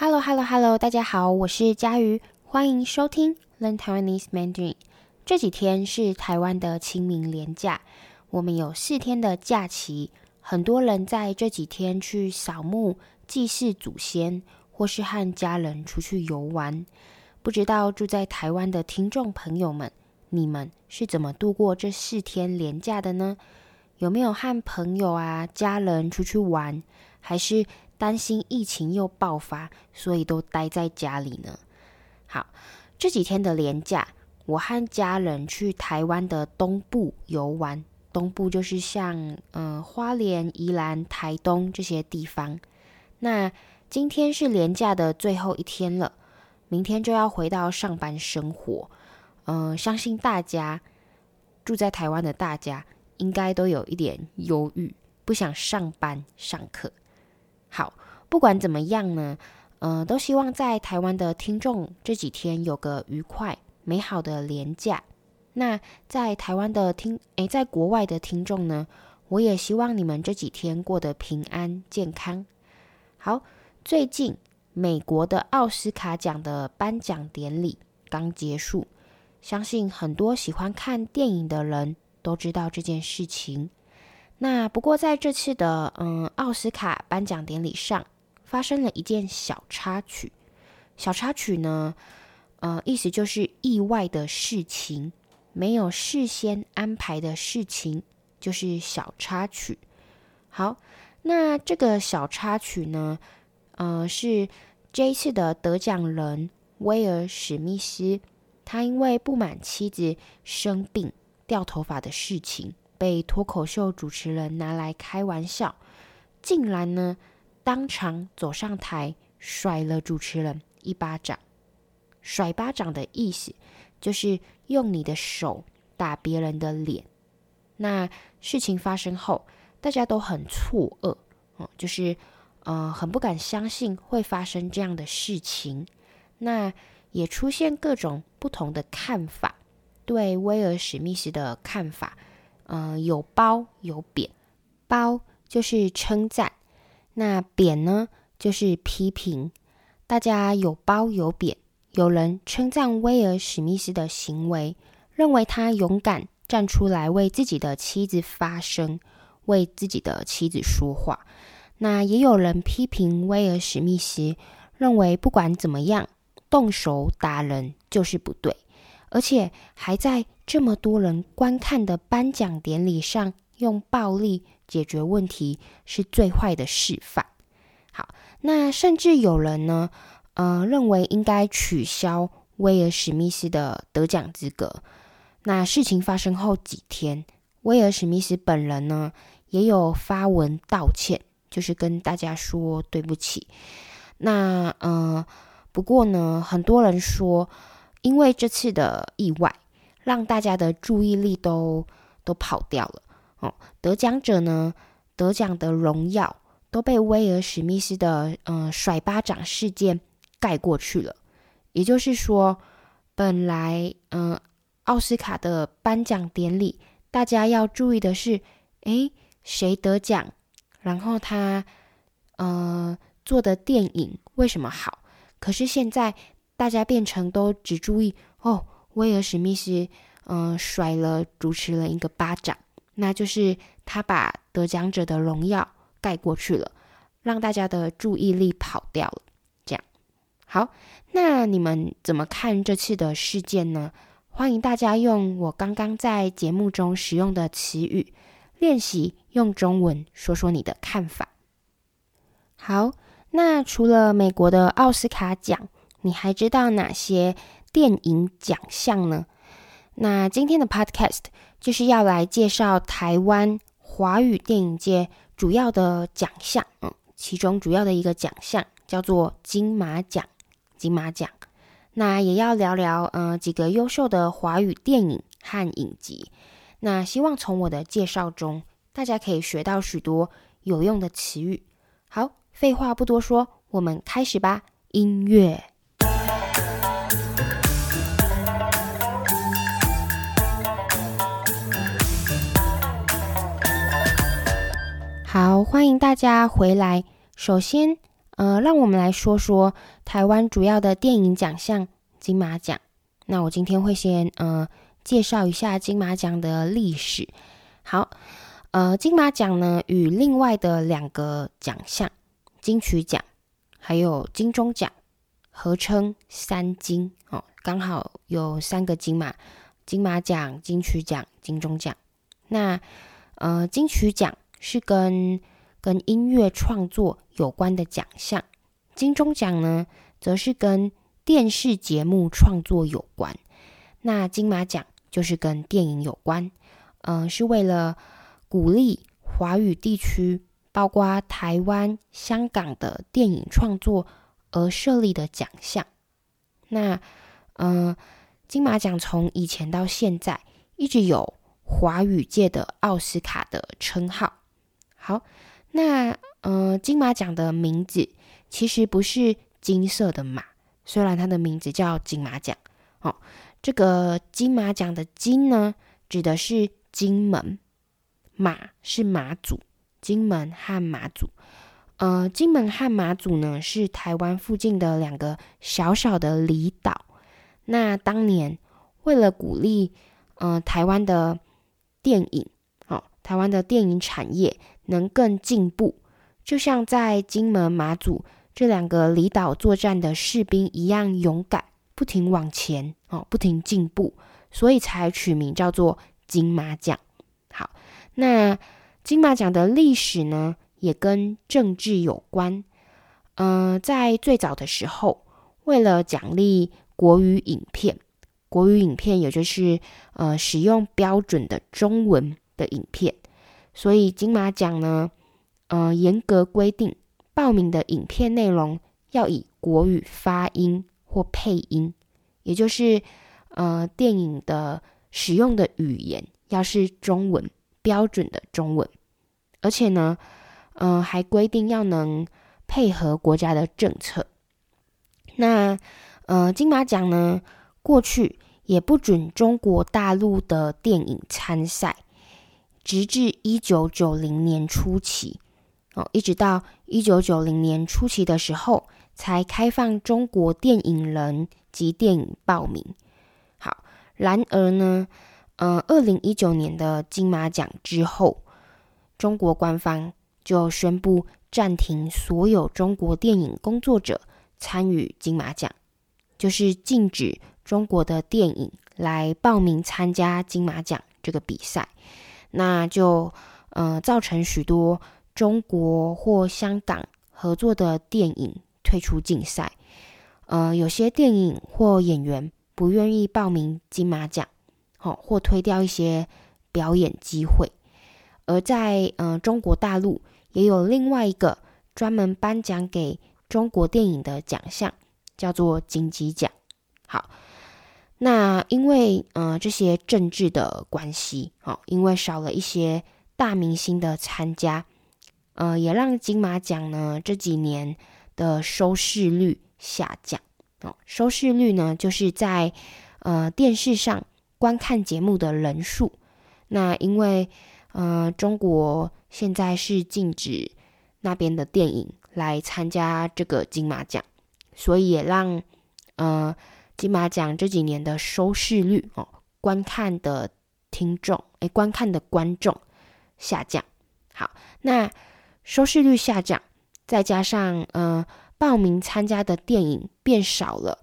Hello，Hello，Hello，大家好，我是佳瑜，欢迎收听 Learn Taiwanese Mandarin。这几天是台湾的清明连假，我们有四天的假期，很多人在这几天去扫墓、祭祀祖先，或是和家人出去游玩。不知道住在台湾的听众朋友们，你们是怎么度过这四天连假的呢？有没有和朋友啊、家人出去玩，还是担心疫情又爆发，所以都待在家里呢？好，这几天的连假，我和家人去台湾的东部游玩。东部就是像嗯、花莲、宜兰、台东这些地方。那今天是连假的最后一天了，明天就要回到上班生活。嗯、相信大家住在台湾的大家。应该都有一点忧郁，不想上班上课。好，不管怎么样呢，呃，都希望在台湾的听众这几天有个愉快美好的连假。那在台湾的听，诶，在国外的听众呢，我也希望你们这几天过得平安健康。好，最近美国的奥斯卡奖的颁奖典礼刚结束，相信很多喜欢看电影的人。都知道这件事情。那不过在这次的嗯奥斯卡颁奖典礼上，发生了一件小插曲。小插曲呢，呃，意思就是意外的事情，没有事先安排的事情，就是小插曲。好，那这个小插曲呢，呃，是这一次的得奖人威尔史密斯，他因为不满妻子生病。掉头发的事情被脱口秀主持人拿来开玩笑，竟然呢当场走上台甩了主持人一巴掌。甩巴掌的意思就是用你的手打别人的脸。那事情发生后，大家都很错愕，哦，就是呃很不敢相信会发生这样的事情。那也出现各种不同的看法。对威尔史密斯的看法，呃，有褒有贬。褒就是称赞，那贬呢就是批评。大家有褒有贬，有人称赞威尔史密斯的行为，认为他勇敢站出来为自己的妻子发声，为自己的妻子说话。那也有人批评威尔史密斯，认为不管怎么样，动手打人就是不对。而且还在这么多人观看的颁奖典礼上用暴力解决问题，是最坏的示范。好，那甚至有人呢，呃，认为应该取消威尔史密斯的得奖资格。那事情发生后几天，威尔史密斯本人呢也有发文道歉，就是跟大家说对不起。那呃，不过呢，很多人说。因为这次的意外，让大家的注意力都都跑掉了哦。得奖者呢，得奖的荣耀都被威尔史密斯的嗯、甩巴掌事件盖过去了。也就是说，本来嗯、呃、奥斯卡的颁奖典礼，大家要注意的是，诶，谁得奖？然后他嗯、呃、做的电影为什么好？可是现在。大家变成都只注意哦，威尔史密斯嗯、甩了主持人一个巴掌，那就是他把得奖者的荣耀盖过去了，让大家的注意力跑掉了。这样好，那你们怎么看这次的事件呢？欢迎大家用我刚刚在节目中使用的词语练习用中文说说你的看法。好，那除了美国的奥斯卡奖。你还知道哪些电影奖项呢？那今天的 podcast 就是要来介绍台湾华语电影界主要的奖项，嗯，其中主要的一个奖项叫做金马奖。金马奖，那也要聊聊，呃，几个优秀的华语电影和影集。那希望从我的介绍中，大家可以学到许多有用的词语。好，废话不多说，我们开始吧。音乐。好，欢迎大家回来。首先，呃，让我们来说说台湾主要的电影奖项金马奖。那我今天会先呃介绍一下金马奖的历史。好，呃，金马奖呢与另外的两个奖项金曲奖还有金钟奖合称三金哦，刚好有三个金马：金马奖、金曲奖、金钟奖。那呃，金曲奖是跟跟音乐创作有关的奖项，金钟奖呢，则是跟电视节目创作有关。那金马奖就是跟电影有关，嗯、呃，是为了鼓励华语地区，包括台湾、香港的电影创作而设立的奖项。那，嗯、呃，金马奖从以前到现在一直有华语界的奥斯卡的称号。好。那呃，金马奖的名字其实不是金色的马，虽然它的名字叫金马奖哦。这个金马奖的金呢，指的是金门，马是马祖，金门和马祖。呃，金门和马祖呢，是台湾附近的两个小小的离岛。那当年为了鼓励呃台湾的电影，哦，台湾的电影产业。能更进步，就像在金门、马祖这两个离岛作战的士兵一样勇敢，不停往前哦，不停进步，所以才取名叫做金马奖。好，那金马奖的历史呢，也跟政治有关。嗯、呃，在最早的时候，为了奖励国语影片，国语影片也就是呃使用标准的中文的影片。所以金马奖呢，呃，严格规定报名的影片内容要以国语发音或配音，也就是呃电影的使用的语言要是中文，标准的中文，而且呢，呃，还规定要能配合国家的政策。那呃金马奖呢，过去也不准中国大陆的电影参赛。直至一九九零年初期，哦，一直到一九九零年初期的时候，才开放中国电影人及电影报名。好，然而呢，呃，二零一九年的金马奖之后，中国官方就宣布暂停所有中国电影工作者参与金马奖，就是禁止中国的电影来报名参加金马奖这个比赛。那就呃造成许多中国或香港合作的电影退出竞赛，呃，有些电影或演员不愿意报名金马奖，好、哦、或推掉一些表演机会。而在呃中国大陆也有另外一个专门颁奖给中国电影的奖项，叫做金鸡奖。好。那因为呃这些政治的关系，哦，因为少了一些大明星的参加，呃，也让金马奖呢这几年的收视率下降。哦，收视率呢就是在呃电视上观看节目的人数。那因为呃中国现在是禁止那边的电影来参加这个金马奖，所以也让呃。金马奖这几年的收视率哦，观看的听众诶，观看的观众下降。好，那收视率下降，再加上呃报名参加的电影变少了，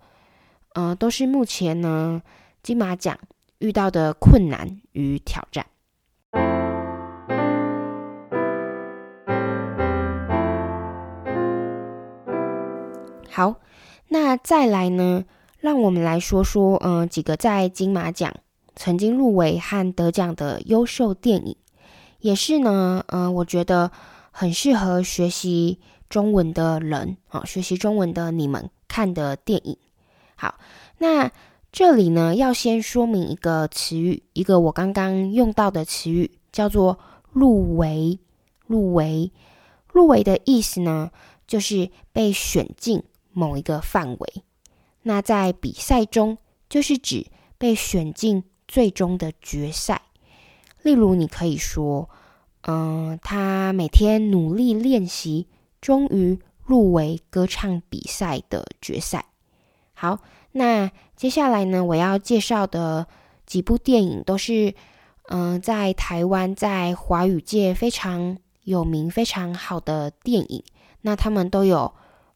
呃，都是目前呢金马奖遇到的困难与挑战。好，那再来呢？让我们来说说，嗯、呃，几个在金马奖曾经入围和得奖的优秀电影，也是呢，嗯、呃，我觉得很适合学习中文的人，啊、哦，学习中文的你们看的电影。好，那这里呢，要先说明一个词语，一个我刚刚用到的词语，叫做入围。入围，入围的意思呢，就是被选进某一个范围。那在比赛中，就是指被选进最终的决赛。例如，你可以说，嗯、他每天努力练习，终于入围歌唱比赛的决赛。好，那接下来呢，我要介绍的几部电影都是，嗯、在台湾在华语界非常有名、非常好的电影。那他们都有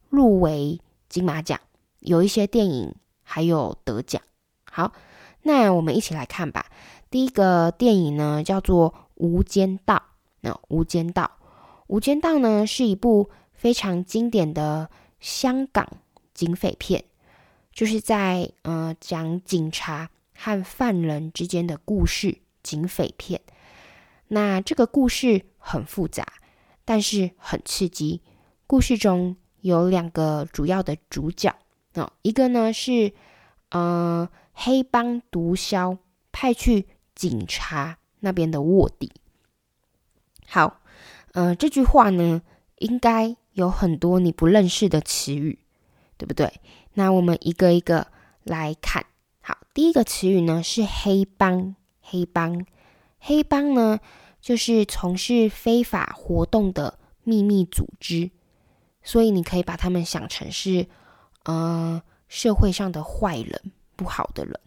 入围金马奖，有一些电影还有得奖。好，那我们一起来看吧。第一个电影呢，叫做《无间道》。那《无间道》，《无间道》呢是一部非常经典的香港警匪片。就是在呃讲警察和犯人之间的故事，警匪片。那这个故事很复杂，但是很刺激。故事中有两个主要的主角哦，一个呢是呃黑帮毒枭派去警察那边的卧底。好，呃这句话呢应该有很多你不认识的词语，对不对？那我们一个一个来看。好，第一个词语呢是黑帮。黑帮，黑帮呢就是从事非法活动的秘密组织，所以你可以把他们想成是，呃，社会上的坏人，不好的人。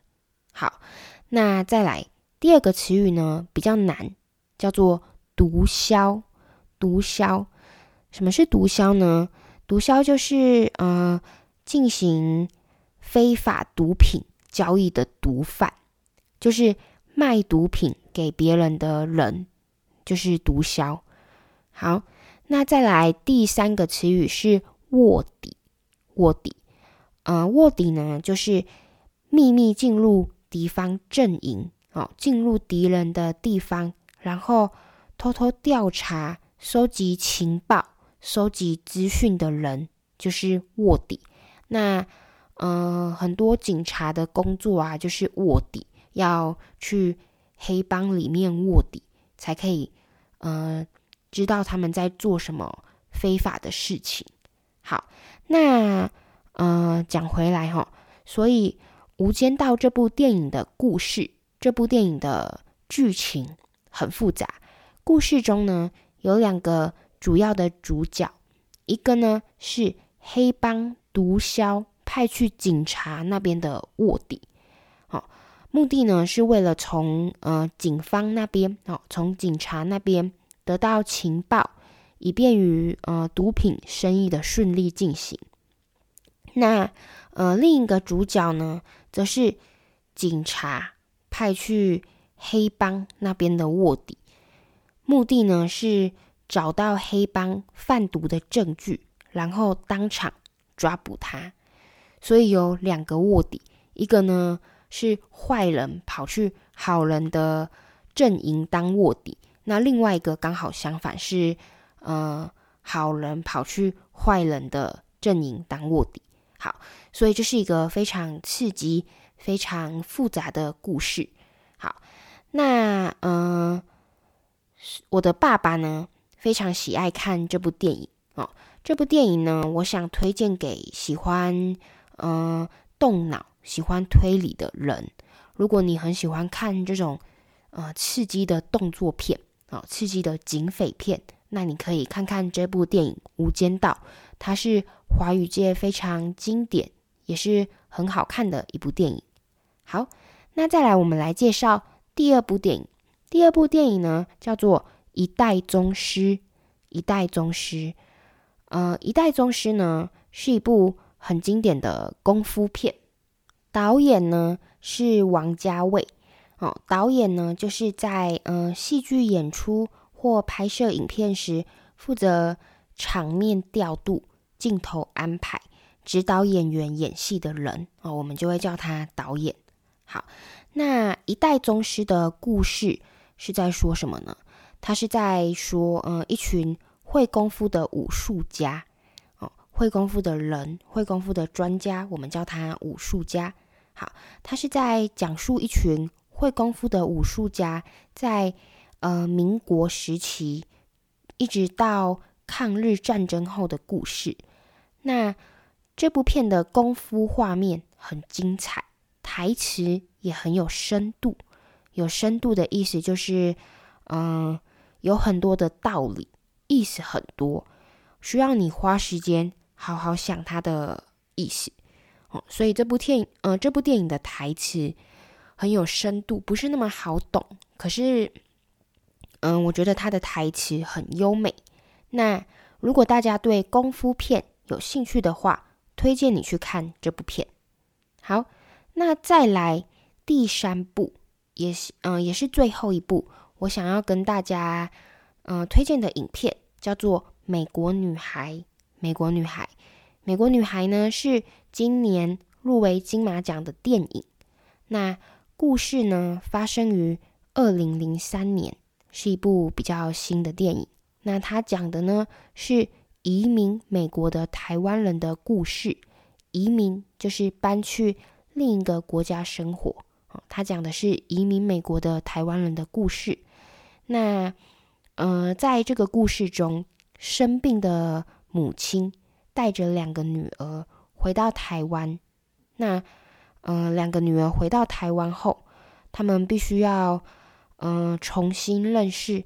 好，那再来第二个词语呢比较难，叫做毒枭。毒枭，什么是毒枭呢？毒枭就是，呃。进行非法毒品交易的毒贩，就是卖毒品给别人的人，就是毒枭。好，那再来第三个词语是卧底。卧底，呃，卧底呢，就是秘密进入敌方阵营，哦，进入敌人的地方，然后偷偷调查、收集情报、收集资讯的人，就是卧底。那，嗯、很多警察的工作啊，就是卧底，要去黑帮里面卧底，才可以，呃，知道他们在做什么非法的事情。好，那，呃，讲回来哈，所以《无间道》这部电影的故事，这部电影的剧情很复杂。故事中呢，有两个主要的主角，一个呢是黑帮。毒枭派去警察那边的卧底，好，目的呢是为了从呃警方那边，哦，从警察那边得到情报，以便于呃毒品生意的顺利进行。那呃另一个主角呢，则是警察派去黑帮那边的卧底，目的呢是找到黑帮贩毒的证据，然后当场。抓捕他，所以有两个卧底，一个呢是坏人跑去好人的阵营当卧底，那另外一个刚好相反是，呃，好人跑去坏人的阵营当卧底。好，所以这是一个非常刺激、非常复杂的故事。好，那嗯、呃，我的爸爸呢非常喜爱看这部电影哦。这部电影呢，我想推荐给喜欢嗯、呃、动脑、喜欢推理的人。如果你很喜欢看这种呃刺激的动作片啊、刺激的警匪片，那你可以看看这部电影《无间道》，它是华语界非常经典，也是很好看的一部电影。好，那再来我们来介绍第二部电影。第二部电影呢，叫做《一代宗师》。一代宗师。呃，一代宗师呢是一部很经典的功夫片，导演呢是王家卫。哦，导演呢就是在呃戏剧演出或拍摄影片时负责场面调度、镜头安排、指导演员演戏的人哦，我们就会叫他导演。好，那一代宗师的故事是在说什么呢？他是在说，嗯，一群。会功夫的武术家，哦，会功夫的人，会功夫的专家，我们叫他武术家。好，他是在讲述一群会功夫的武术家在呃民国时期，一直到抗日战争后的故事。那这部片的功夫画面很精彩，台词也很有深度。有深度的意思就是，嗯、有很多的道理。意思很多，需要你花时间好好想它的意思哦。所以这部电影，呃，这部电影的台词很有深度，不是那么好懂。可是，嗯、我觉得它的台词很优美。那如果大家对功夫片有兴趣的话，推荐你去看这部片。好，那再来第三部，也是嗯、也是最后一部，我想要跟大家嗯、推荐的影片叫做《美国女孩》。美国女孩，美国女孩呢是今年入围金马奖的电影。那故事呢发生于二零零三年，是一部比较新的电影。那它讲的呢是移民美国的台湾人的故事。移民就是搬去另一个国家生活。他讲的是移民美国的台湾人的故事。那，呃，在这个故事中，生病的母亲带着两个女儿回到台湾。那，呃，两个女儿回到台湾后，他们必须要，嗯、重新认识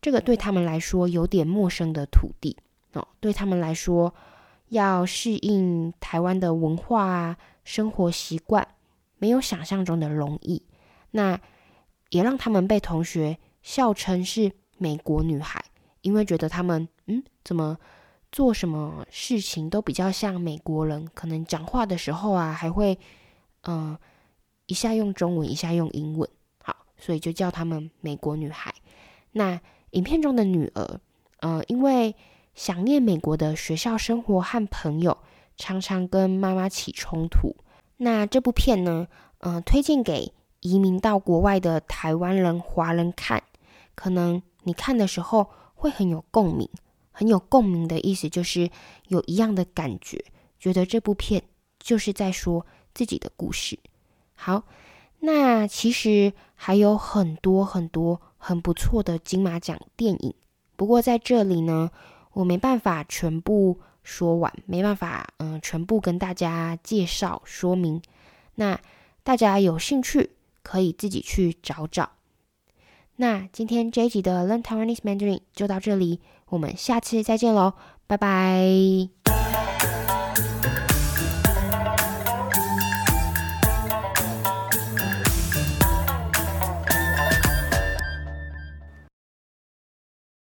这个对他们来说有点陌生的土地。对他们来说，要适应台湾的文化啊，生活习惯，没有想象中的容易。那也让他们被同学笑称是美国女孩，因为觉得他们嗯，怎么做什么事情都比较像美国人，可能讲话的时候啊，还会嗯、一下用中文，一下用英文，好，所以就叫他们美国女孩。那影片中的女儿，呃，因为想念美国的学校生活和朋友，常常跟妈妈起冲突。那这部片呢，呃，推荐给移民到国外的台湾人、华人看，可能你看的时候会很有共鸣。很有共鸣的意思就是有一样的感觉，觉得这部片就是在说自己的故事。好，那其实还有很多很多很不错的金马奖电影，不过在这里呢。我没办法全部说完，没办法，嗯、全部跟大家介绍说明。那大家有兴趣可以自己去找找。那今天这一集的 Learn Taiwanese Mandarin 就到这里，我们下次再见喽，拜拜。